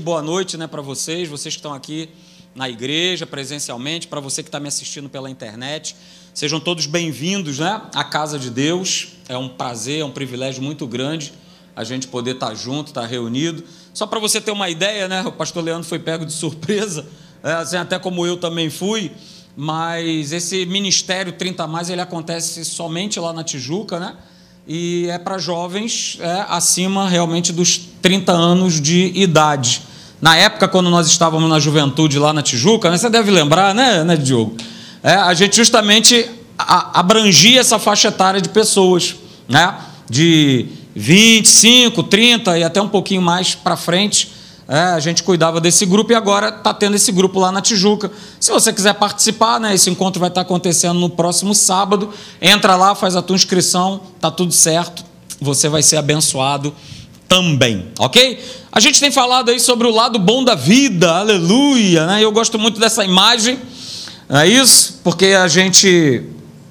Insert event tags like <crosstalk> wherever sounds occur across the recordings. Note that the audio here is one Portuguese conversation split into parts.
Boa noite né, para vocês, vocês que estão aqui na igreja, presencialmente, para você que está me assistindo pela internet. Sejam todos bem-vindos né, à casa de Deus. É um prazer, é um privilégio muito grande a gente poder estar tá junto, estar tá reunido. Só para você ter uma ideia, né, o pastor Leandro foi pego de surpresa, <laughs> é, assim, até como eu também fui, mas esse ministério 30 mais ele acontece somente lá na Tijuca, né? E é para jovens é, acima realmente dos 30 anos de idade. Na época, quando nós estávamos na juventude lá na Tijuca, né, você deve lembrar, né, né Diogo? É, a gente justamente abrangia essa faixa etária de pessoas, né? De 25, 30 e até um pouquinho mais para frente. É, a gente cuidava desse grupo e agora está tendo esse grupo lá na Tijuca. Se você quiser participar, né, esse encontro vai estar tá acontecendo no próximo sábado. Entra lá, faz a tua inscrição, tá tudo certo. Você vai ser abençoado também, ok? A gente tem falado aí sobre o lado bom da vida, aleluia, né? Eu gosto muito dessa imagem, não é isso? Porque a gente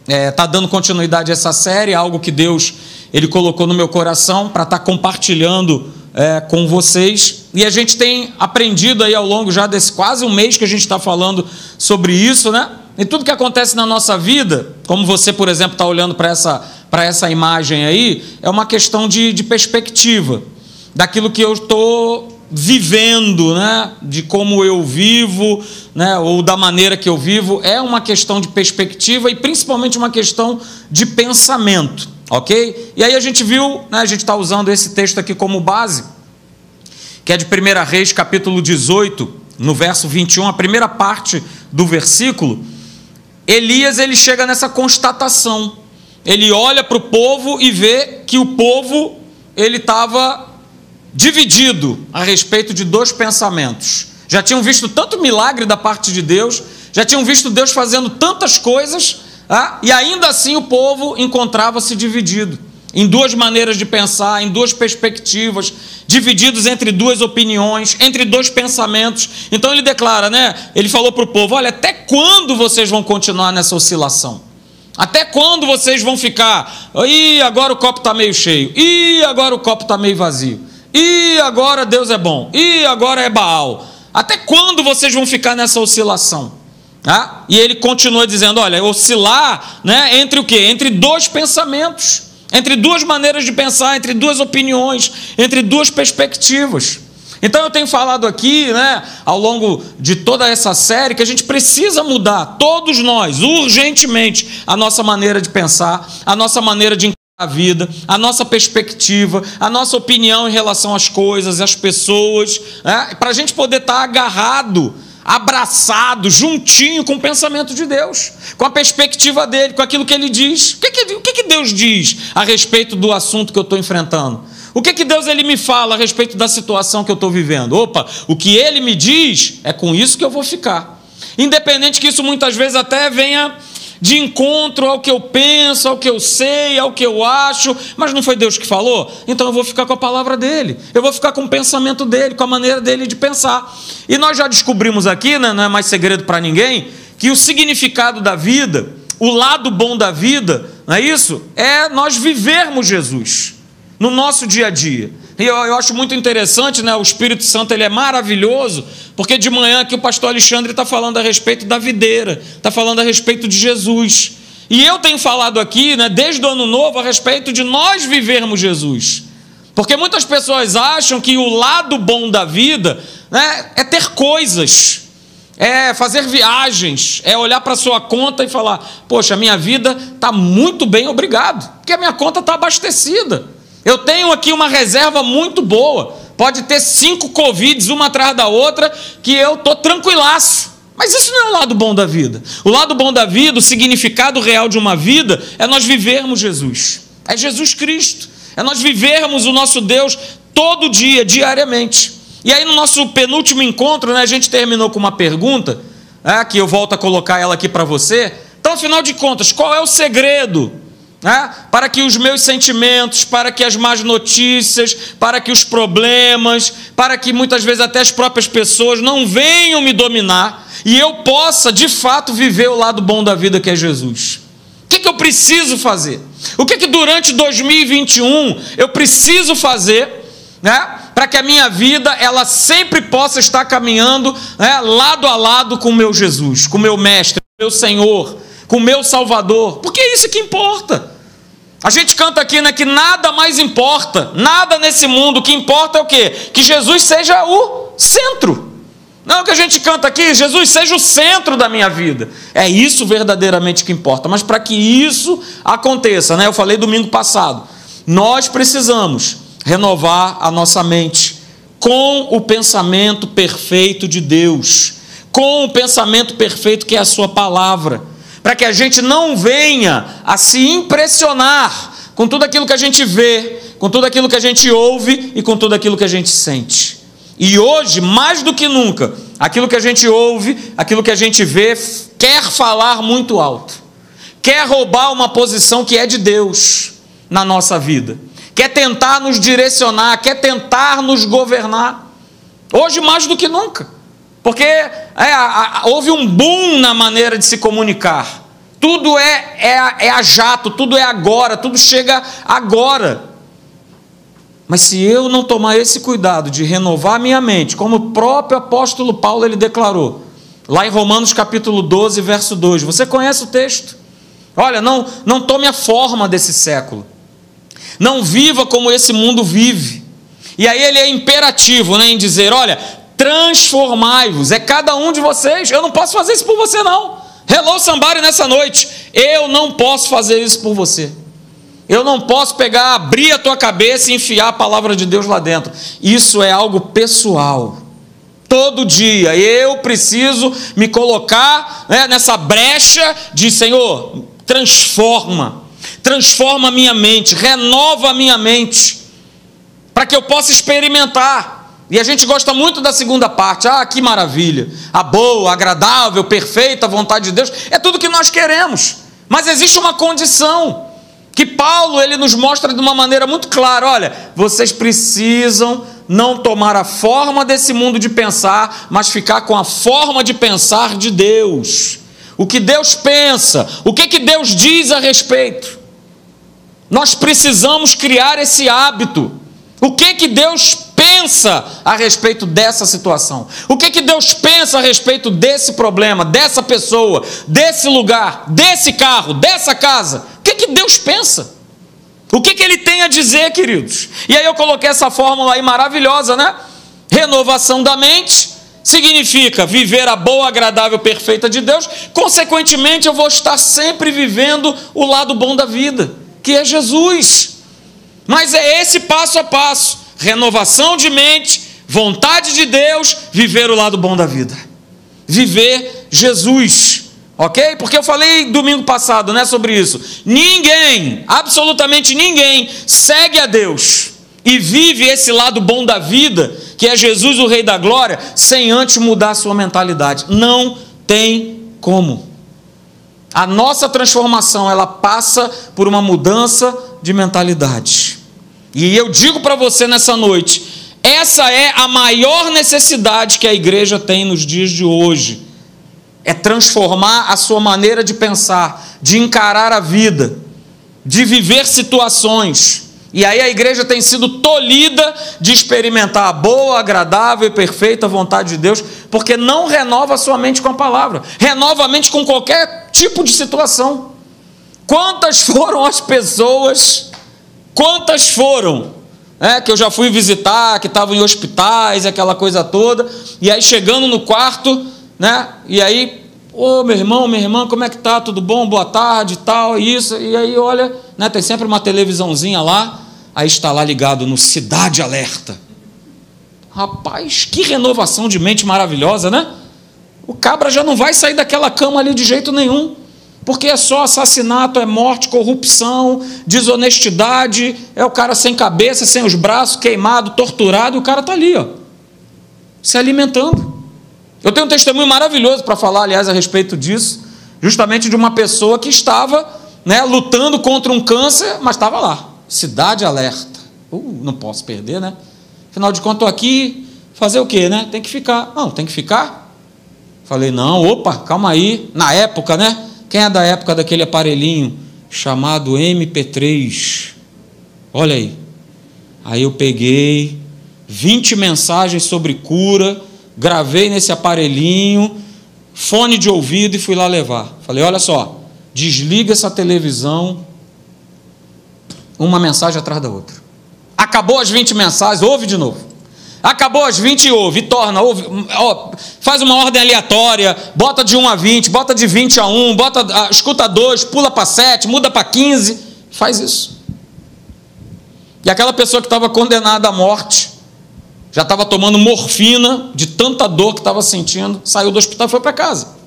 está é, tá dando continuidade a essa série, algo que Deus ele colocou no meu coração para estar tá compartilhando é, com vocês. E a gente tem aprendido aí ao longo já desse quase um mês que a gente está falando sobre isso, né? E tudo que acontece na nossa vida, como você, por exemplo, está olhando para essa, essa imagem aí, é uma questão de, de perspectiva, daquilo que eu estou vivendo, né? de como eu vivo, né? ou da maneira que eu vivo, é uma questão de perspectiva e principalmente uma questão de pensamento, ok? E aí a gente viu, né? a gente está usando esse texto aqui como base, que é de 1 Reis, capítulo 18, no verso 21, a primeira parte do versículo Elias ele chega nessa constatação. Ele olha para o povo e vê que o povo ele estava dividido a respeito de dois pensamentos. Já tinham visto tanto milagre da parte de Deus, já tinham visto Deus fazendo tantas coisas, ah, e ainda assim o povo encontrava-se dividido em duas maneiras de pensar, em duas perspectivas, divididos entre duas opiniões, entre dois pensamentos. Então ele declara, né? Ele falou para o povo: olha, até quando vocês vão continuar nessa oscilação? Até quando vocês vão ficar? E agora o copo está meio cheio. E agora o copo está meio vazio. E agora Deus é bom. E agora é Baal. Até quando vocês vão ficar nessa oscilação? Ah? E ele continua dizendo: olha, oscilar né, entre o quê? Entre dois pensamentos entre duas maneiras de pensar, entre duas opiniões, entre duas perspectivas. Então eu tenho falado aqui, né, ao longo de toda essa série, que a gente precisa mudar, todos nós, urgentemente, a nossa maneira de pensar, a nossa maneira de a vida, a nossa perspectiva, a nossa opinião em relação às coisas, às pessoas, né, para a gente poder estar agarrado abraçado, juntinho com o pensamento de Deus, com a perspectiva dele, com aquilo que ele diz. O que, que, o que, que Deus diz a respeito do assunto que eu estou enfrentando? O que, que Deus ele me fala a respeito da situação que eu estou vivendo? Opa, o que ele me diz é com isso que eu vou ficar. Independente que isso muitas vezes até venha de encontro ao que eu penso, ao que eu sei, ao que eu acho, mas não foi Deus que falou? Então eu vou ficar com a palavra dele, eu vou ficar com o pensamento dele, com a maneira dele de pensar. E nós já descobrimos aqui, né, não é mais segredo para ninguém, que o significado da vida, o lado bom da vida, não é isso? É nós vivermos Jesus no nosso dia a dia. E eu, eu, acho muito interessante, né? O Espírito Santo ele é maravilhoso, porque de manhã aqui o pastor Alexandre está falando a respeito da videira, está falando a respeito de Jesus. E eu tenho falado aqui, né, desde o ano novo, a respeito de nós vivermos Jesus. Porque muitas pessoas acham que o lado bom da vida né, é ter coisas, é fazer viagens, é olhar para sua conta e falar: Poxa, minha vida está muito bem, obrigado, porque a minha conta está abastecida. Eu tenho aqui uma reserva muito boa. Pode ter cinco Covids, uma atrás da outra, que eu estou tranquilaço. Mas isso não é o lado bom da vida. O lado bom da vida, o significado real de uma vida, é nós vivermos Jesus. É Jesus Cristo. É nós vivermos o nosso Deus todo dia, diariamente. E aí, no nosso penúltimo encontro, né, a gente terminou com uma pergunta, é, que eu volto a colocar ela aqui para você. Então, afinal de contas, qual é o segredo né? para que os meus sentimentos, para que as más notícias, para que os problemas, para que muitas vezes até as próprias pessoas não venham me dominar e eu possa de fato viver o lado bom da vida que é Jesus. O que, que eu preciso fazer? O que, que durante 2021 eu preciso fazer né, para que a minha vida ela sempre possa estar caminhando né, lado a lado com o meu Jesus, com o meu mestre, meu Senhor, com o meu Salvador, porque é isso que importa. A gente canta aqui né, que nada mais importa, nada nesse mundo, o que importa é o quê? Que Jesus seja o centro. Não que a gente canta aqui, Jesus seja o centro da minha vida. É isso verdadeiramente que importa. Mas para que isso aconteça, né? Eu falei domingo passado, nós precisamos renovar a nossa mente com o pensamento perfeito de Deus, com o pensamento perfeito que é a sua palavra, para que a gente não venha a se impressionar com tudo aquilo que a gente vê, com tudo aquilo que a gente ouve e com tudo aquilo que a gente sente. E hoje, mais do que nunca, aquilo que a gente ouve, aquilo que a gente vê, quer falar muito alto, quer roubar uma posição que é de Deus na nossa vida, quer tentar nos direcionar, quer tentar nos governar. Hoje, mais do que nunca, porque é, a, a, houve um boom na maneira de se comunicar. Tudo é, é, é a jato, tudo é agora, tudo chega agora. Mas se eu não tomar esse cuidado de renovar minha mente, como o próprio apóstolo Paulo ele declarou, lá em Romanos capítulo 12, verso 2, você conhece o texto? Olha, não, não tome a forma desse século. Não viva como esse mundo vive. E aí ele é imperativo né, em dizer: olha, transformai-vos. É cada um de vocês. Eu não posso fazer isso por você, não. Hello, somebody, nessa noite. Eu não posso fazer isso por você. Eu não posso pegar, abrir a tua cabeça e enfiar a palavra de Deus lá dentro. Isso é algo pessoal. Todo dia eu preciso me colocar né, nessa brecha de Senhor, transforma, transforma a minha mente, renova a minha mente, para que eu possa experimentar. E a gente gosta muito da segunda parte. Ah, que maravilha! A boa, agradável, perfeita vontade de Deus é tudo que nós queremos. Mas existe uma condição que Paulo ele nos mostra de uma maneira muito clara, olha, vocês precisam não tomar a forma desse mundo de pensar, mas ficar com a forma de pensar de Deus. O que Deus pensa, o que que Deus diz a respeito. Nós precisamos criar esse hábito. O que que Deus pensa a respeito dessa situação? O que que Deus pensa a respeito desse problema, dessa pessoa, desse lugar, desse carro, dessa casa? O que que Deus pensa? O que que ele tem a dizer, queridos? E aí eu coloquei essa fórmula aí maravilhosa, né? Renovação da mente significa viver a boa, agradável, perfeita de Deus. Consequentemente, eu vou estar sempre vivendo o lado bom da vida, que é Jesus. Mas é esse passo a passo renovação de mente, vontade de Deus, viver o lado bom da vida. Viver Jesus. Ok? Porque eu falei domingo passado né, sobre isso. Ninguém, absolutamente ninguém, segue a Deus e vive esse lado bom da vida, que é Jesus, o Rei da Glória, sem antes mudar a sua mentalidade. Não tem como. A nossa transformação, ela passa por uma mudança de mentalidade. E eu digo para você nessa noite, essa é a maior necessidade que a igreja tem nos dias de hoje. É transformar a sua maneira de pensar, de encarar a vida, de viver situações. E aí a igreja tem sido tolhida de experimentar a boa, agradável e perfeita vontade de Deus, porque não renova a sua mente com a palavra, renova a mente com qualquer tipo de situação. Quantas <laughs> foram as pessoas Quantas foram? É, que eu já fui visitar, que estavam em hospitais, aquela coisa toda, e aí chegando no quarto, né? E aí, ô meu irmão, minha irmã, como é que tá? Tudo bom? Boa tarde, tal, isso. E aí, olha, né? Tem sempre uma televisãozinha lá, aí está lá ligado no Cidade Alerta. Rapaz, que renovação de mente maravilhosa, né? O cabra já não vai sair daquela cama ali de jeito nenhum porque é só assassinato, é morte, corrupção, desonestidade, é o cara sem cabeça, sem os braços, queimado, torturado, e o cara está ali, ó, se alimentando. Eu tenho um testemunho maravilhoso para falar, aliás, a respeito disso, justamente de uma pessoa que estava né, lutando contra um câncer, mas estava lá, cidade alerta. Uh, não posso perder, né? Afinal de contas, estou aqui, fazer o quê, né? Tem que ficar. Não, tem que ficar. Falei, não, opa, calma aí. Na época, né? Quem é da época daquele aparelhinho chamado MP3? Olha aí. Aí eu peguei, 20 mensagens sobre cura, gravei nesse aparelhinho, fone de ouvido e fui lá levar. Falei: olha só, desliga essa televisão, uma mensagem atrás da outra. Acabou as 20 mensagens, ouve de novo. Acabou as 20 e ouve, torna, ouve, ó, faz uma ordem aleatória, bota de 1 a 20, bota de 20 a 1, bota, ah, escuta 2, pula para 7, muda para 15, faz isso. E aquela pessoa que estava condenada à morte, já estava tomando morfina de tanta dor que estava sentindo, saiu do hospital e foi para casa.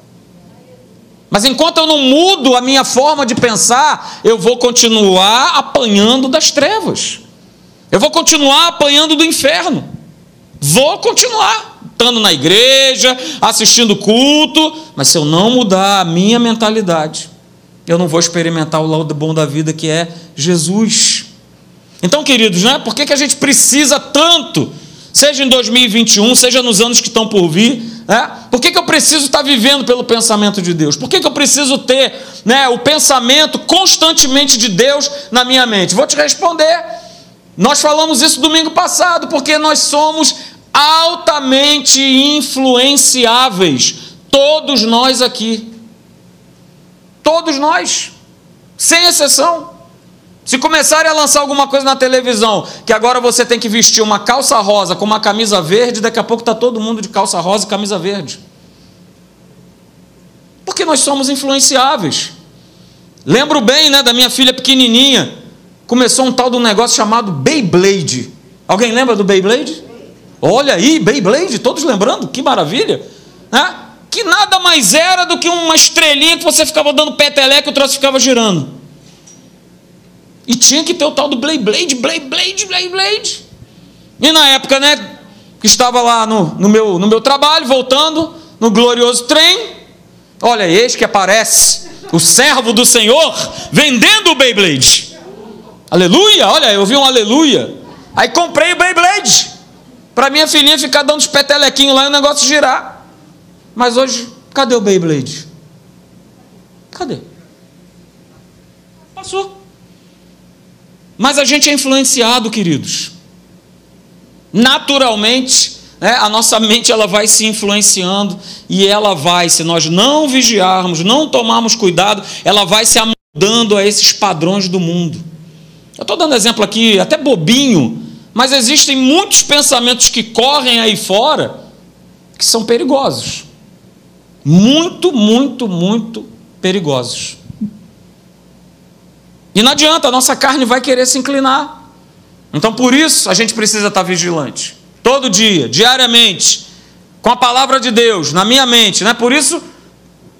Mas enquanto eu não mudo a minha forma de pensar, eu vou continuar apanhando das trevas. Eu vou continuar apanhando do inferno. Vou continuar estando na igreja, assistindo culto, mas se eu não mudar a minha mentalidade, eu não vou experimentar o lado bom da vida que é Jesus. Então, queridos, né, por que, que a gente precisa tanto, seja em 2021, seja nos anos que estão por vir, né, por que, que eu preciso estar vivendo pelo pensamento de Deus? Por que, que eu preciso ter né, o pensamento constantemente de Deus na minha mente? Vou te responder. Nós falamos isso domingo passado, porque nós somos altamente influenciáveis, todos nós aqui. Todos nós, sem exceção. Se começarem a lançar alguma coisa na televisão, que agora você tem que vestir uma calça rosa com uma camisa verde, daqui a pouco está todo mundo de calça rosa e camisa verde. Porque nós somos influenciáveis. Lembro bem né, da minha filha pequenininha, começou um tal de um negócio chamado Beyblade. Alguém lembra do Beyblade? Olha aí, Beyblade, todos lembrando, que maravilha. Né? Que nada mais era do que uma estrelinha que você ficava dando peteleco e o troço ficava girando. E tinha que ter o tal do Beyblade, Beyblade, Beyblade. E na época, né, que estava lá no, no, meu, no meu trabalho, voltando, no glorioso trem, olha, eis que aparece o servo do Senhor vendendo o Beyblade. Aleluia, olha, eu vi um aleluia. Aí comprei o Beyblade. Para minha filhinha ficar dando os petelequinhos lá e o negócio girar. Mas hoje, cadê o Beyblade? Cadê? Passou. Mas a gente é influenciado, queridos. Naturalmente, né, a nossa mente ela vai se influenciando e ela vai, se nós não vigiarmos, não tomarmos cuidado, ela vai se amoldando a esses padrões do mundo. Eu estou dando exemplo aqui, até bobinho, mas existem muitos pensamentos que correm aí fora que são perigosos. Muito, muito, muito perigosos. E não adianta, a nossa carne vai querer se inclinar. Então por isso a gente precisa estar vigilante. Todo dia, diariamente, com a palavra de Deus na minha mente, né? Por isso,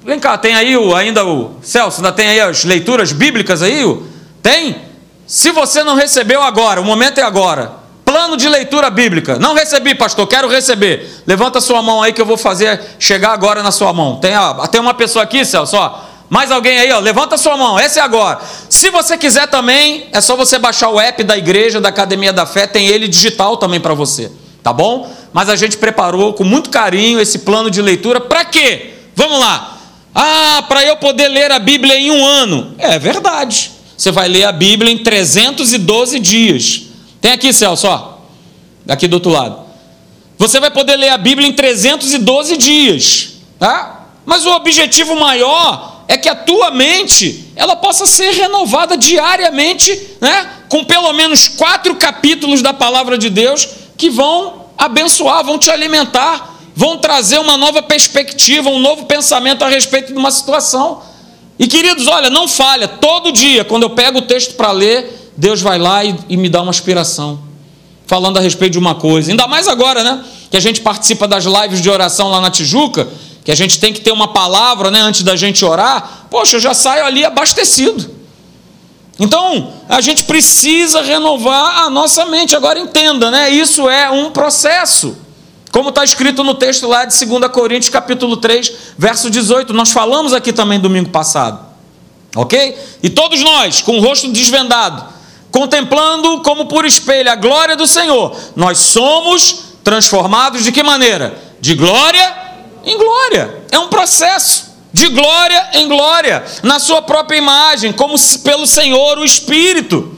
vem cá, tem aí o, ainda o Celso, ainda tem aí as leituras bíblicas aí? O, tem? Se você não recebeu agora, o momento é agora. Plano de leitura bíblica. Não recebi, pastor, quero receber. Levanta sua mão aí que eu vou fazer chegar agora na sua mão. Tem, ó, tem uma pessoa aqui, Celso, ó. Mais alguém aí, ó, levanta sua mão, essa é agora. Se você quiser também, é só você baixar o app da igreja, da Academia da Fé, tem ele digital também para você, tá bom? Mas a gente preparou com muito carinho esse plano de leitura, para quê? Vamos lá. Ah, para eu poder ler a Bíblia em um ano. É verdade. Você vai ler a Bíblia em 312 dias. Tem aqui, Celso, ó. Aqui do outro lado. Você vai poder ler a Bíblia em 312 dias. Tá? Mas o objetivo maior é que a tua mente ela possa ser renovada diariamente, né? com pelo menos quatro capítulos da palavra de Deus que vão abençoar, vão te alimentar, vão trazer uma nova perspectiva, um novo pensamento a respeito de uma situação. E queridos, olha, não falha, todo dia, quando eu pego o texto para ler, Deus vai lá e, e me dá uma inspiração, falando a respeito de uma coisa. Ainda mais agora, né? Que a gente participa das lives de oração lá na Tijuca, que a gente tem que ter uma palavra, né? Antes da gente orar. Poxa, eu já saio ali abastecido. Então, a gente precisa renovar a nossa mente. Agora entenda, né? Isso é um processo. Como está escrito no texto lá de 2 Coríntios, capítulo 3, verso 18. Nós falamos aqui também domingo passado. Ok? E todos nós, com o rosto desvendado, contemplando como por espelho a glória do Senhor, nós somos transformados de que maneira? De glória em glória. É um processo de glória em glória, na sua própria imagem, como pelo Senhor o Espírito.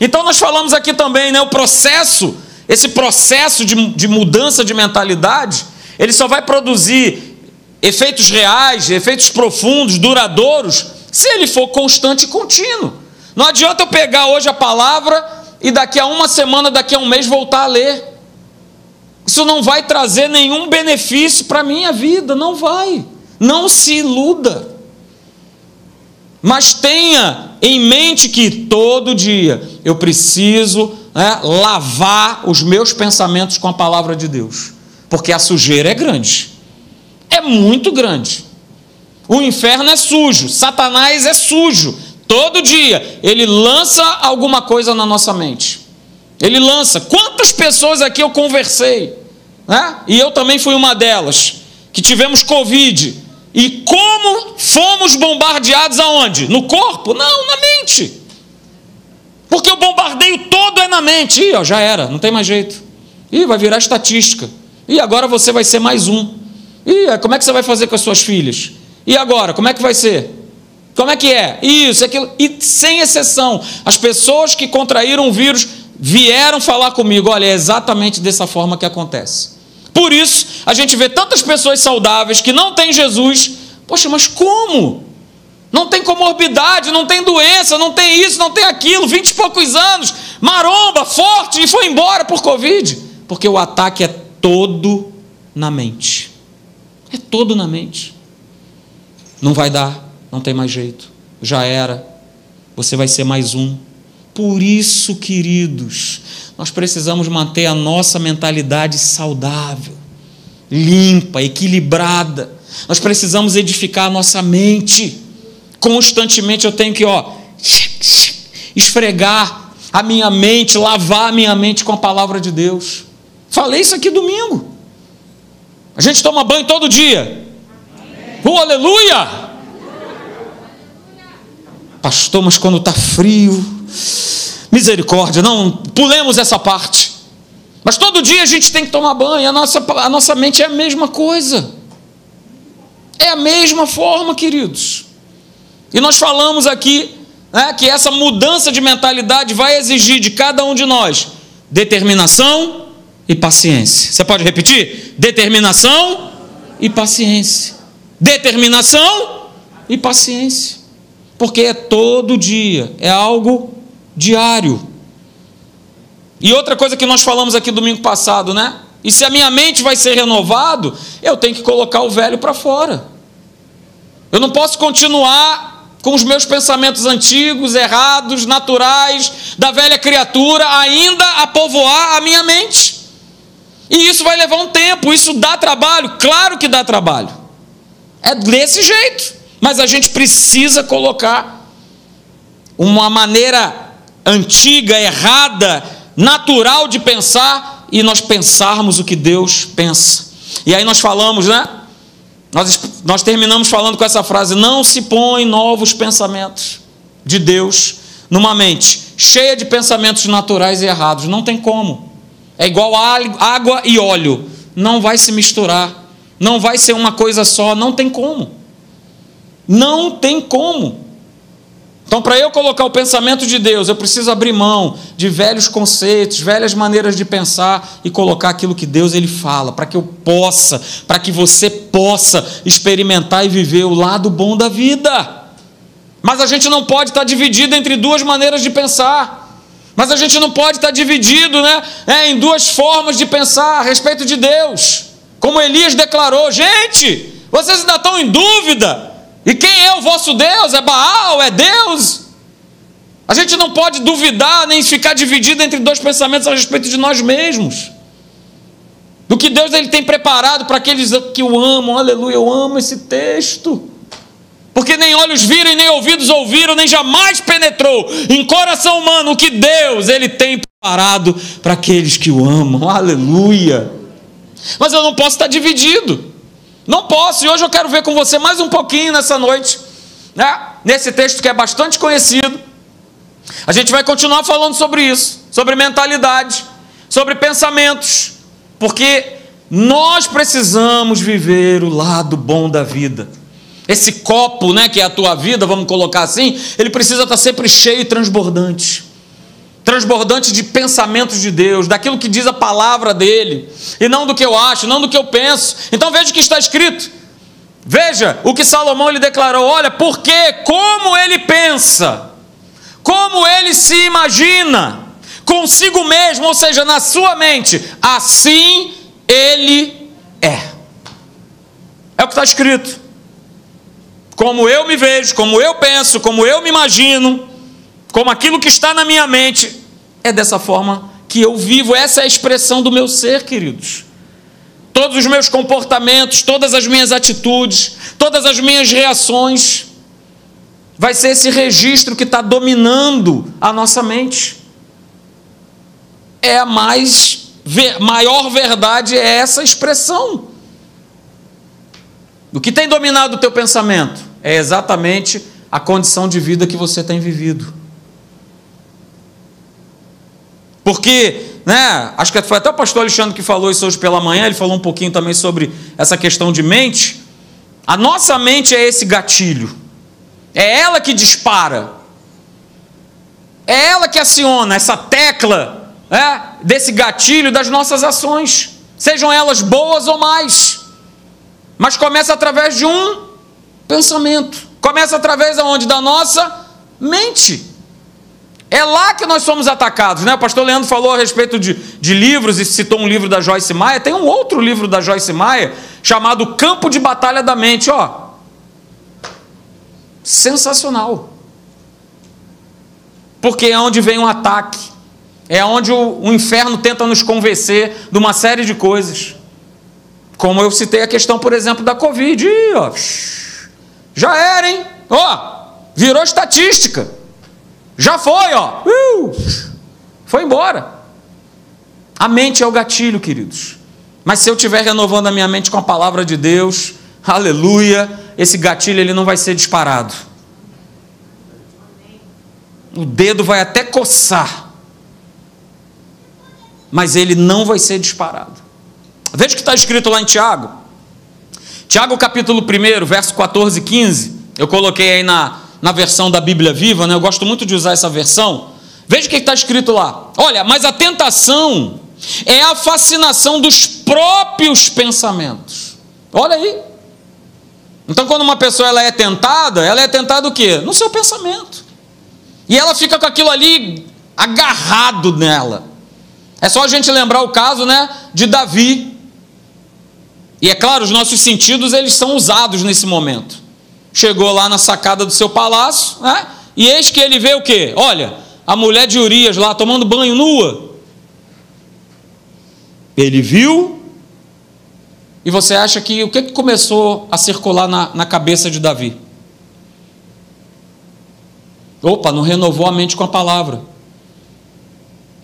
Então nós falamos aqui também, né, o processo, esse processo de, de mudança de mentalidade, ele só vai produzir efeitos reais, efeitos profundos, duradouros, se ele for constante e contínuo. Não adianta eu pegar hoje a palavra e daqui a uma semana, daqui a um mês voltar a ler. Isso não vai trazer nenhum benefício para a minha vida, não vai. Não se iluda. Mas tenha em mente que todo dia eu preciso né, lavar os meus pensamentos com a palavra de Deus, porque a sujeira é grande, é muito grande. O inferno é sujo, Satanás é sujo. Todo dia ele lança alguma coisa na nossa mente. Ele lança. Quantas pessoas aqui eu conversei, né? e eu também fui uma delas, que tivemos Covid e como fomos bombardeados aonde? No corpo? Não, na mente. Porque o bombardeio todo é na mente. Ih, ó, já era, não tem mais jeito. Ih, vai virar estatística. E agora você vai ser mais um. E como é que você vai fazer com as suas filhas? E agora, como é que vai ser? Como é que é? Isso, aquilo. E sem exceção, as pessoas que contraíram o vírus vieram falar comigo: olha, é exatamente dessa forma que acontece. Por isso, a gente vê tantas pessoas saudáveis que não têm Jesus. Poxa, mas como? Não tem comorbidade, não tem doença, não tem isso, não tem aquilo, vinte e poucos anos, maromba, forte, e foi embora por Covid. Porque o ataque é todo na mente. É todo na mente. Não vai dar, não tem mais jeito. Já era. Você vai ser mais um. Por isso, queridos, nós precisamos manter a nossa mentalidade saudável, limpa, equilibrada. Nós precisamos edificar a nossa mente. Constantemente eu tenho que, ó, esfregar a minha mente, lavar a minha mente com a palavra de Deus. Falei isso aqui domingo. A gente toma banho todo dia. Oh, aleluia! Pastor, mas quando está frio, Misericórdia, não pulemos essa parte. Mas todo dia a gente tem que tomar banho, a nossa, a nossa mente é a mesma coisa. É a mesma forma, queridos. E nós falamos aqui né, que essa mudança de mentalidade vai exigir de cada um de nós determinação e paciência. Você pode repetir? Determinação e paciência. Determinação e paciência. Porque é todo dia, é algo diário. E outra coisa que nós falamos aqui domingo passado, né? E se a minha mente vai ser renovado, eu tenho que colocar o velho para fora. Eu não posso continuar com os meus pensamentos antigos, errados, naturais, da velha criatura, ainda a povoar a minha mente. E isso vai levar um tempo, isso dá trabalho, claro que dá trabalho. É desse jeito. Mas a gente precisa colocar uma maneira antiga, errada, natural de pensar e nós pensarmos o que Deus pensa. E aí nós falamos, né? Nós, nós terminamos falando com essa frase: não se põe novos pensamentos de Deus numa mente cheia de pensamentos naturais e errados. Não tem como. É igual água e óleo. Não vai se misturar. Não vai ser uma coisa só. Não tem como. Não tem como. Então, para eu colocar o pensamento de Deus, eu preciso abrir mão de velhos conceitos, velhas maneiras de pensar e colocar aquilo que Deus ele fala, para que eu possa, para que você possa experimentar e viver o lado bom da vida. Mas a gente não pode estar dividido entre duas maneiras de pensar. Mas a gente não pode estar dividido né, é, em duas formas de pensar a respeito de Deus. Como Elias declarou: gente, vocês ainda estão em dúvida. E quem é o vosso Deus? É Baal? É Deus? A gente não pode duvidar nem ficar dividido entre dois pensamentos a respeito de nós mesmos. Do que Deus ele tem preparado para aqueles que o amam. Aleluia, eu amo esse texto. Porque nem olhos viram, nem ouvidos ouviram, nem jamais penetrou em coração humano o que Deus ele tem preparado para aqueles que o amam. Aleluia. Mas eu não posso estar dividido. Não posso, e hoje eu quero ver com você mais um pouquinho nessa noite, né? nesse texto que é bastante conhecido. A gente vai continuar falando sobre isso, sobre mentalidade, sobre pensamentos, porque nós precisamos viver o lado bom da vida. Esse copo, né, que é a tua vida, vamos colocar assim, ele precisa estar sempre cheio e transbordante transbordante de pensamentos de Deus, daquilo que diz a palavra dele, e não do que eu acho, não do que eu penso. Então veja o que está escrito. Veja o que Salomão lhe declarou: olha, porque como ele pensa, como ele se imagina, consigo mesmo, ou seja, na sua mente, assim ele é. É o que está escrito. Como eu me vejo, como eu penso, como eu me imagino, como aquilo que está na minha mente, é dessa forma que eu vivo. Essa é a expressão do meu ser, queridos. Todos os meus comportamentos, todas as minhas atitudes, todas as minhas reações, vai ser esse registro que está dominando a nossa mente. É a mais maior verdade é essa expressão. O que tem dominado o teu pensamento é exatamente a condição de vida que você tem vivido. Porque, né, acho que foi até o pastor Alexandre que falou isso hoje pela manhã, ele falou um pouquinho também sobre essa questão de mente. A nossa mente é esse gatilho. É ela que dispara. É ela que aciona essa tecla é, desse gatilho das nossas ações, sejam elas boas ou mais. Mas começa através de um pensamento. Começa através aonde? Da nossa mente. É lá que nós somos atacados, né? O pastor Leandro falou a respeito de, de livros e citou um livro da Joyce Maia. Tem um outro livro da Joyce Maia chamado Campo de Batalha da Mente, ó. Sensacional. Porque é onde vem um ataque. É onde o, o inferno tenta nos convencer de uma série de coisas. Como eu citei a questão, por exemplo, da Covid. Ih, ó, já era, hein? Ó, virou estatística. Já foi, ó. Uh, foi embora. A mente é o gatilho, queridos. Mas se eu estiver renovando a minha mente com a palavra de Deus, aleluia, esse gatilho ele não vai ser disparado. O dedo vai até coçar, mas ele não vai ser disparado. Veja o que está escrito lá em Tiago. Tiago capítulo 1, verso 14 e 15. Eu coloquei aí na, na versão da Bíblia Viva, né? eu gosto muito de usar essa versão. Veja o que está escrito lá. Olha, mas a tentação é a fascinação dos próprios pensamentos. Olha aí. Então, quando uma pessoa ela é tentada, ela é tentada o quê? No seu pensamento. E ela fica com aquilo ali agarrado nela. É só a gente lembrar o caso, né, de Davi. E é claro, os nossos sentidos eles são usados nesse momento chegou lá na sacada do seu palácio, né? e eis que ele vê o quê? Olha, a mulher de Urias lá tomando banho nua. Ele viu, e você acha que o que começou a circular na, na cabeça de Davi? Opa, não renovou a mente com a palavra.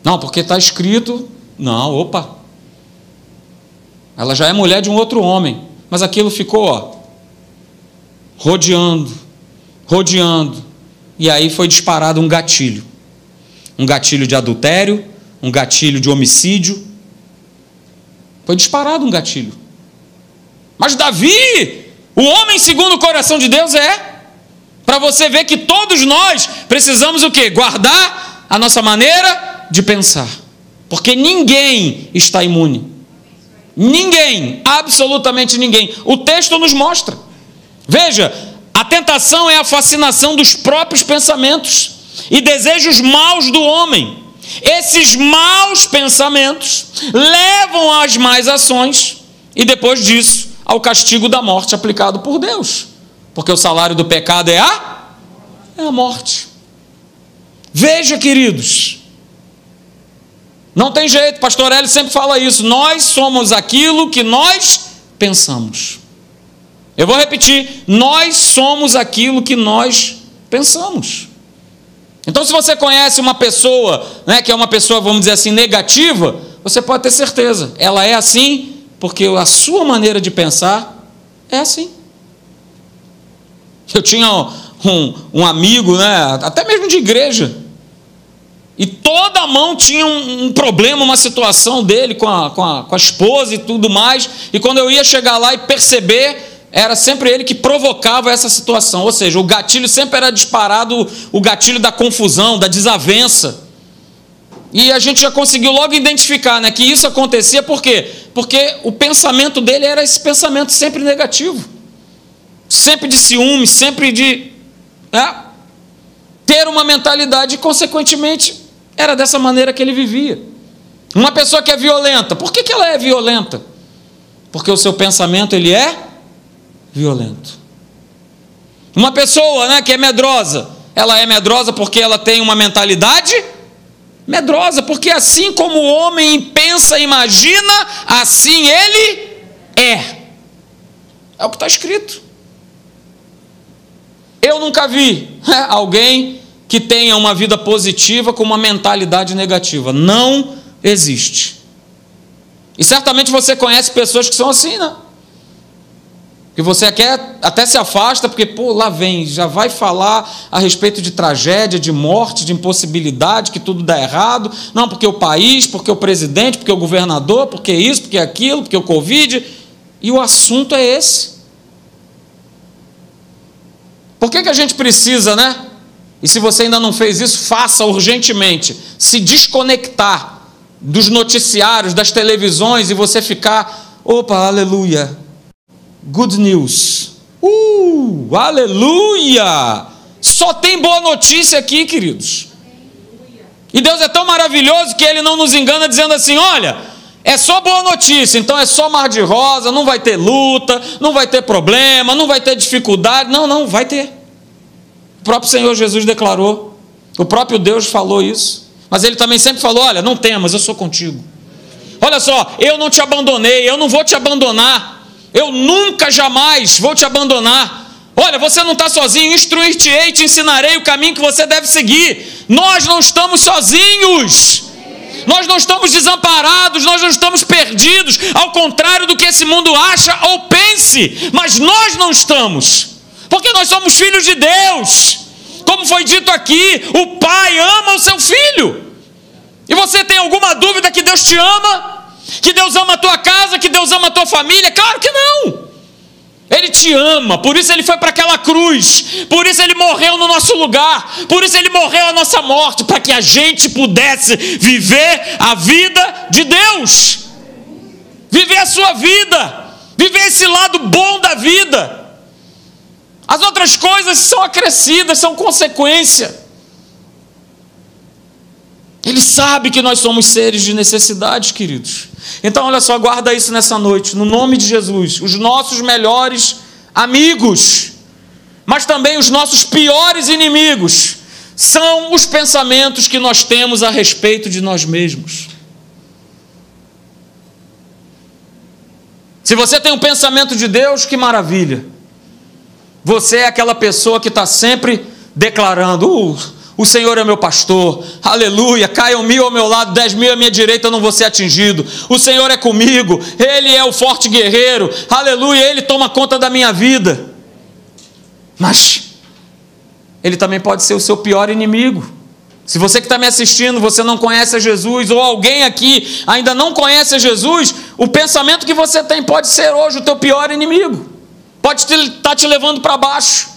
Não, porque está escrito. Não, opa. Ela já é mulher de um outro homem. Mas aquilo ficou, ó, rodeando, rodeando. E aí foi disparado um gatilho. Um gatilho de adultério, um gatilho de homicídio. Foi disparado um gatilho. Mas Davi, o homem segundo o coração de Deus é para você ver que todos nós precisamos o quê? Guardar a nossa maneira de pensar. Porque ninguém está imune. Ninguém, absolutamente ninguém. O texto nos mostra. Veja, a tentação é a fascinação dos próprios pensamentos e desejos maus do homem. Esses maus pensamentos levam às más ações e depois disso ao castigo da morte aplicado por Deus. Porque o salário do pecado é a é a morte. Veja, queridos, não tem jeito, pastor Hélio sempre fala isso. Nós somos aquilo que nós pensamos. Eu vou repetir: nós somos aquilo que nós pensamos. Então, se você conhece uma pessoa, né, que é uma pessoa, vamos dizer assim, negativa, você pode ter certeza, ela é assim porque a sua maneira de pensar é assim. Eu tinha um, um amigo, né, até mesmo de igreja, e toda mão tinha um, um, problema, uma situação dele com a, com, a, com a esposa e tudo mais, e quando eu ia chegar lá e perceber, era sempre ele que provocava essa situação, ou seja, o gatilho sempre era disparado, o gatilho da confusão, da desavença. E a gente já conseguiu logo identificar né, que isso acontecia por quê? Porque o pensamento dele era esse pensamento sempre negativo. Sempre de ciúme, sempre de né, ter uma mentalidade e, consequentemente, era dessa maneira que ele vivia. Uma pessoa que é violenta, por que, que ela é violenta? Porque o seu pensamento ele é violento. Uma pessoa né, que é medrosa, ela é medrosa porque ela tem uma mentalidade medrosa, porque assim como o homem pensa e imagina, assim ele é. É o que está escrito. Eu nunca vi né, alguém que tenha uma vida positiva com uma mentalidade negativa. Não existe. E certamente você conhece pessoas que são assim, né? Que você quer, até se afasta, porque, pô, lá vem, já vai falar a respeito de tragédia, de morte, de impossibilidade, que tudo dá errado. Não, porque o país, porque o presidente, porque o governador, porque isso, porque aquilo, porque o Covid. E o assunto é esse. Por que, que a gente precisa, né? E se você ainda não fez isso, faça urgentemente. Se desconectar dos noticiários, das televisões e você ficar, opa, aleluia, good news. Uh, aleluia! Só tem boa notícia aqui, queridos. E Deus é tão maravilhoso que Ele não nos engana dizendo assim: olha, é só boa notícia, então é só mar de rosa, não vai ter luta, não vai ter problema, não vai ter dificuldade. Não, não, vai ter. O próprio Senhor Jesus declarou, o próprio Deus falou isso. Mas Ele também sempre falou: olha, não temas, eu sou contigo. Olha só, eu não te abandonei, eu não vou te abandonar. Eu nunca, jamais vou te abandonar. Olha, você não está sozinho, instruir-te-ei, te ensinarei o caminho que você deve seguir. Nós não estamos sozinhos. Nós não estamos desamparados, nós não estamos perdidos, ao contrário do que esse mundo acha ou pense, mas nós não estamos, porque nós somos filhos de Deus. Como foi dito aqui, o pai ama o seu filho. E você tem alguma dúvida que Deus te ama? Que Deus ama a tua casa, que Deus ama a tua família? Claro que não. Ele te ama, por isso ele foi para aquela cruz, por isso ele morreu no nosso lugar, por isso ele morreu a nossa morte, para que a gente pudesse viver a vida de Deus, viver a sua vida, viver esse lado bom da vida. As outras coisas são acrescidas, são consequência. Ele sabe que nós somos seres de necessidade, queridos. Então, olha só, guarda isso nessa noite, no nome de Jesus. Os nossos melhores amigos, mas também os nossos piores inimigos, são os pensamentos que nós temos a respeito de nós mesmos. Se você tem um pensamento de Deus, que maravilha. Você é aquela pessoa que está sempre declarando: uh, o Senhor é meu pastor, aleluia. Caiam mil ao meu lado, dez mil à minha direita, eu não vou ser atingido. O Senhor é comigo, Ele é o forte guerreiro, aleluia. Ele toma conta da minha vida. Mas Ele também pode ser o seu pior inimigo. Se você que está me assistindo, você não conhece a Jesus, ou alguém aqui ainda não conhece a Jesus, o pensamento que você tem pode ser hoje o teu pior inimigo, pode estar tá te levando para baixo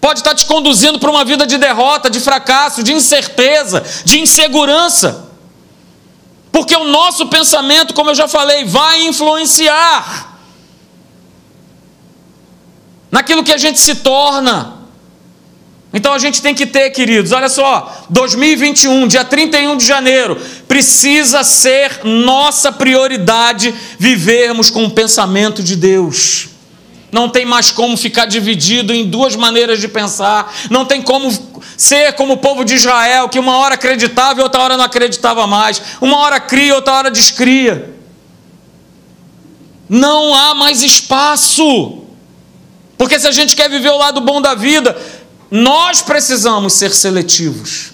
pode estar te conduzindo para uma vida de derrota, de fracasso, de incerteza, de insegurança. Porque o nosso pensamento, como eu já falei, vai influenciar naquilo que a gente se torna. Então a gente tem que ter, queridos, olha só, 2021, dia 31 de janeiro, precisa ser nossa prioridade vivermos com o pensamento de Deus. Não tem mais como ficar dividido em duas maneiras de pensar. Não tem como ser como o povo de Israel, que uma hora acreditava e outra hora não acreditava mais. Uma hora cria, outra hora descria. Não há mais espaço. Porque se a gente quer viver o lado bom da vida, nós precisamos ser seletivos.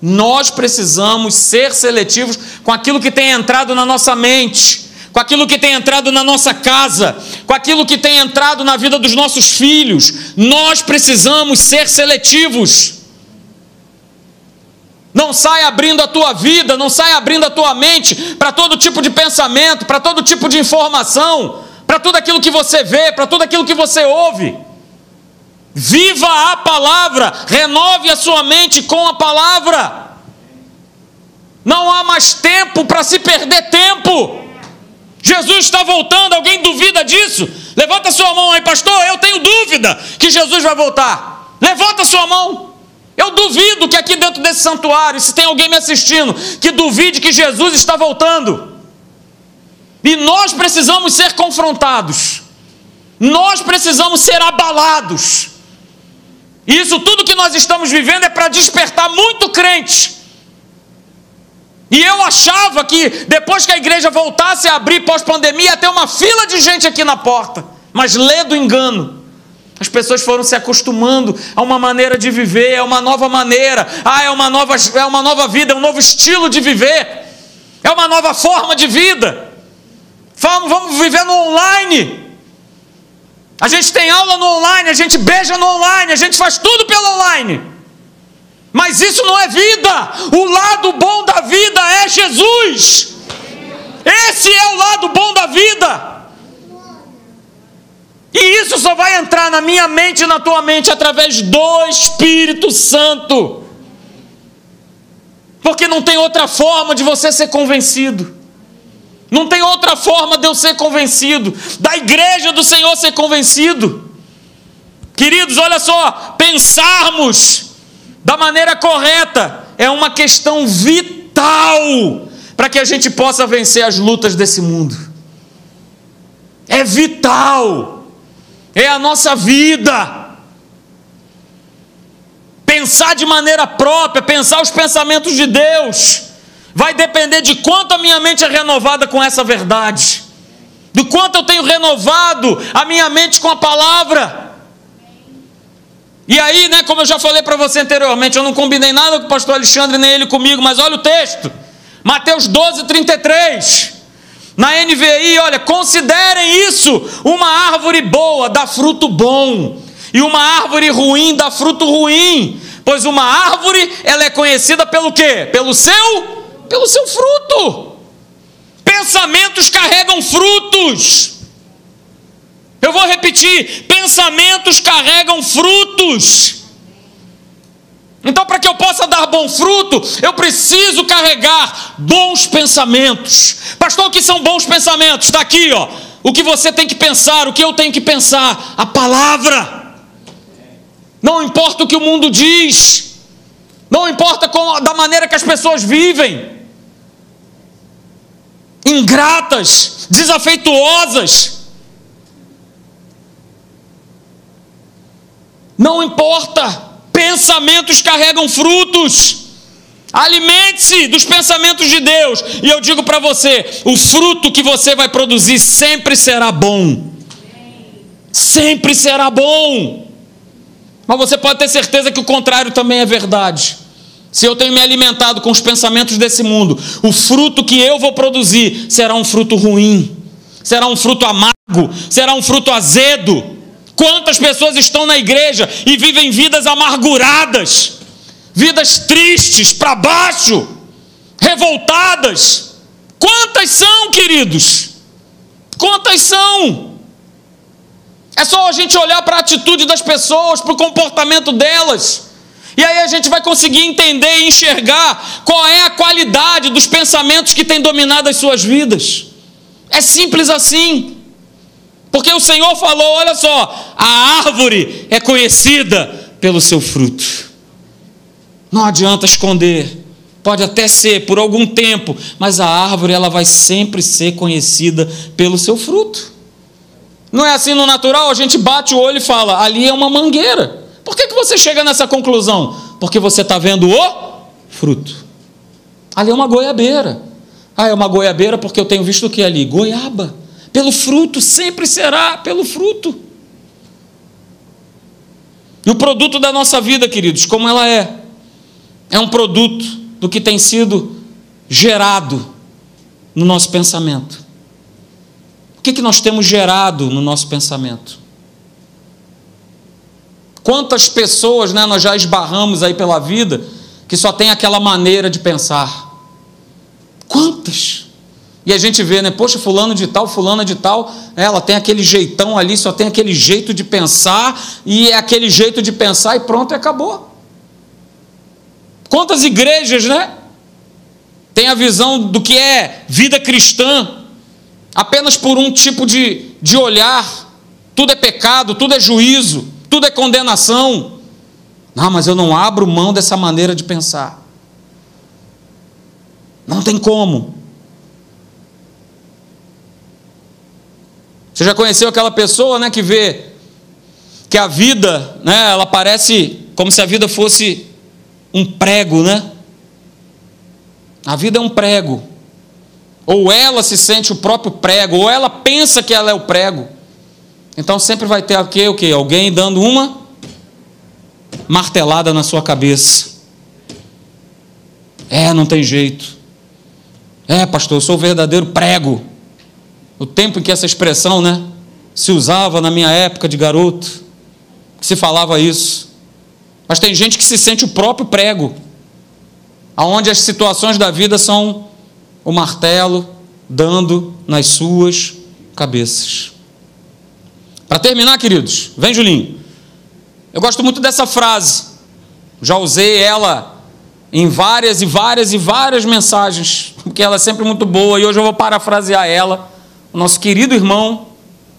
Nós precisamos ser seletivos com aquilo que tem entrado na nossa mente com aquilo que tem entrado na nossa casa, com aquilo que tem entrado na vida dos nossos filhos. Nós precisamos ser seletivos. Não sai abrindo a tua vida, não sai abrindo a tua mente para todo tipo de pensamento, para todo tipo de informação, para tudo aquilo que você vê, para tudo aquilo que você ouve. Viva a palavra, renove a sua mente com a palavra. Não há mais tempo para se perder tempo. Jesus está voltando, alguém duvida disso? Levanta sua mão aí, pastor. Eu tenho dúvida que Jesus vai voltar. Levanta sua mão. Eu duvido que aqui dentro desse santuário, se tem alguém me assistindo, que duvide que Jesus está voltando. E nós precisamos ser confrontados. Nós precisamos ser abalados. E isso tudo que nós estamos vivendo é para despertar muito crente e eu achava que depois que a igreja voltasse a abrir pós-pandemia, ia ter uma fila de gente aqui na porta. Mas lê do engano. As pessoas foram se acostumando a uma maneira de viver, é uma nova maneira, ah, é uma nova, é uma nova vida, é um novo estilo de viver, é uma nova forma de vida. Vamos, vamos viver no online. A gente tem aula no online, a gente beija no online, a gente faz tudo pelo online. Mas isso não é vida. O lado bom da vida é Jesus. Esse é o lado bom da vida. E isso só vai entrar na minha mente e na tua mente através do Espírito Santo. Porque não tem outra forma de você ser convencido. Não tem outra forma de eu ser convencido, da igreja do Senhor ser convencido. Queridos, olha só, pensarmos da maneira correta, é uma questão vital para que a gente possa vencer as lutas desse mundo. É vital, é a nossa vida. Pensar de maneira própria, pensar os pensamentos de Deus, vai depender de quanto a minha mente é renovada com essa verdade, do quanto eu tenho renovado a minha mente com a palavra. E aí, né, como eu já falei para você anteriormente, eu não combinei nada com o pastor Alexandre nem ele comigo, mas olha o texto. Mateus 12, 33. Na NVI, olha, considerem isso uma árvore boa dá fruto bom, e uma árvore ruim dá fruto ruim, pois uma árvore ela é conhecida pelo quê? Pelo seu pelo seu fruto. Pensamentos carregam frutos. Eu vou repetir: pensamentos carregam frutos. Então, para que eu possa dar bom fruto, eu preciso carregar bons pensamentos. Pastor, o que são bons pensamentos? Está aqui, ó. O que você tem que pensar, o que eu tenho que pensar, a palavra. Não importa o que o mundo diz, não importa como, da maneira que as pessoas vivem, ingratas, desafeituosas, Não importa, pensamentos carregam frutos. Alimente-se dos pensamentos de Deus. E eu digo para você: o fruto que você vai produzir sempre será bom. Sempre será bom. Mas você pode ter certeza que o contrário também é verdade. Se eu tenho me alimentado com os pensamentos desse mundo, o fruto que eu vou produzir será um fruto ruim, será um fruto amargo, será um fruto azedo. Quantas pessoas estão na igreja e vivem vidas amarguradas, vidas tristes, para baixo, revoltadas? Quantas são, queridos? Quantas são? É só a gente olhar para a atitude das pessoas, para o comportamento delas. E aí a gente vai conseguir entender e enxergar qual é a qualidade dos pensamentos que têm dominado as suas vidas. É simples assim. Porque o Senhor falou: olha só, a árvore é conhecida pelo seu fruto. Não adianta esconder. Pode até ser por algum tempo, mas a árvore ela vai sempre ser conhecida pelo seu fruto. Não é assim no natural? A gente bate o olho e fala: ali é uma mangueira. Por que, que você chega nessa conclusão? Porque você está vendo o fruto. Ali é uma goiabeira. Ah, é uma goiabeira porque eu tenho visto o que ali? Goiaba. Pelo fruto, sempre será pelo fruto. E o produto da nossa vida, queridos, como ela é? É um produto do que tem sido gerado no nosso pensamento. O que, que nós temos gerado no nosso pensamento? Quantas pessoas né, nós já esbarramos aí pela vida que só tem aquela maneira de pensar? Quantas? E a gente vê, né? Poxa, fulano de tal, fulana de tal, ela tem aquele jeitão ali, só tem aquele jeito de pensar, e é aquele jeito de pensar e pronto, acabou. Quantas igrejas, né? tem a visão do que é vida cristã apenas por um tipo de, de olhar. Tudo é pecado, tudo é juízo, tudo é condenação. Não, mas eu não abro mão dessa maneira de pensar. Não tem como. Você já conheceu aquela pessoa, né, que vê que a vida, né, ela parece como se a vida fosse um prego, né? A vida é um prego. Ou ela se sente o próprio prego, ou ela pensa que ela é o prego. Então sempre vai ter aqui o quê? Alguém dando uma martelada na sua cabeça. É, não tem jeito. É, pastor, eu sou o verdadeiro prego. O tempo em que essa expressão, né, se usava na minha época de garoto, que se falava isso. Mas tem gente que se sente o próprio prego, aonde as situações da vida são o martelo dando nas suas cabeças. Para terminar, queridos, vem Julinho. Eu gosto muito dessa frase. Já usei ela em várias e várias e várias mensagens, porque ela é sempre muito boa e hoje eu vou parafrasear ela. O nosso querido irmão,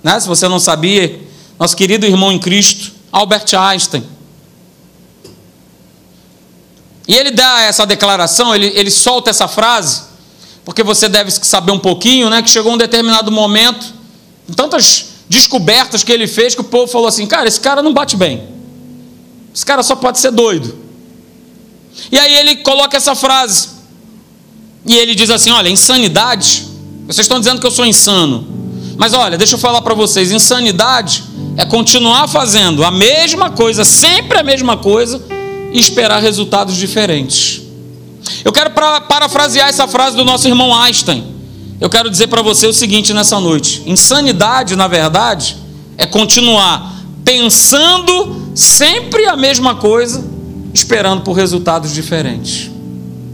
né, se você não sabia, nosso querido irmão em Cristo, Albert Einstein. E ele dá essa declaração, ele, ele solta essa frase, porque você deve saber um pouquinho, né? Que chegou um determinado momento, tantas descobertas que ele fez, que o povo falou assim: cara, esse cara não bate bem. Esse cara só pode ser doido. E aí ele coloca essa frase. E ele diz assim: olha, insanidade. Vocês estão dizendo que eu sou insano. Mas olha, deixa eu falar para vocês: insanidade é continuar fazendo a mesma coisa, sempre a mesma coisa, e esperar resultados diferentes. Eu quero pra, parafrasear essa frase do nosso irmão Einstein. Eu quero dizer para você o seguinte nessa noite: insanidade, na verdade, é continuar pensando sempre a mesma coisa, esperando por resultados diferentes.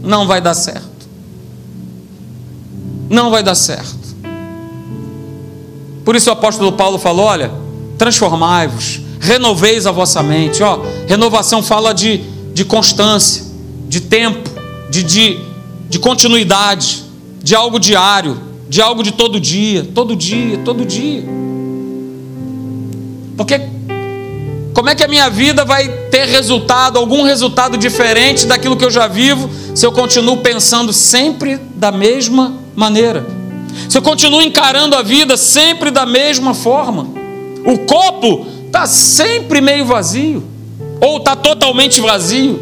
Não vai dar certo. Não vai dar certo. Por isso o apóstolo Paulo falou: olha, transformai-vos, renoveis a vossa mente. Ó, renovação fala de, de constância, de tempo, de, de, de continuidade, de algo diário, de algo de todo dia, todo dia, todo dia. Porque como é que a minha vida vai ter resultado, algum resultado diferente daquilo que eu já vivo, se eu continuo pensando sempre da mesma maneira? Se eu continuo encarando a vida sempre da mesma forma? O copo está sempre meio vazio, ou está totalmente vazio.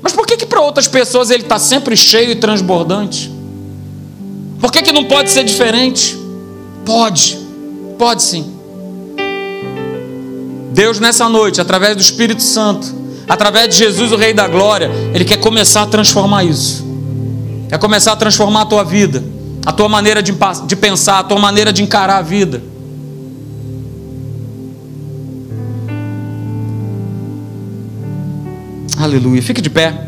Mas por que, que para outras pessoas ele está sempre cheio e transbordante? Por que, que não pode ser diferente? Pode, pode sim. Deus, nessa noite, através do Espírito Santo, através de Jesus, o Rei da Glória, Ele quer começar a transformar isso. Quer começar a transformar a tua vida, a tua maneira de, de pensar, a tua maneira de encarar a vida. Aleluia. Fique de pé.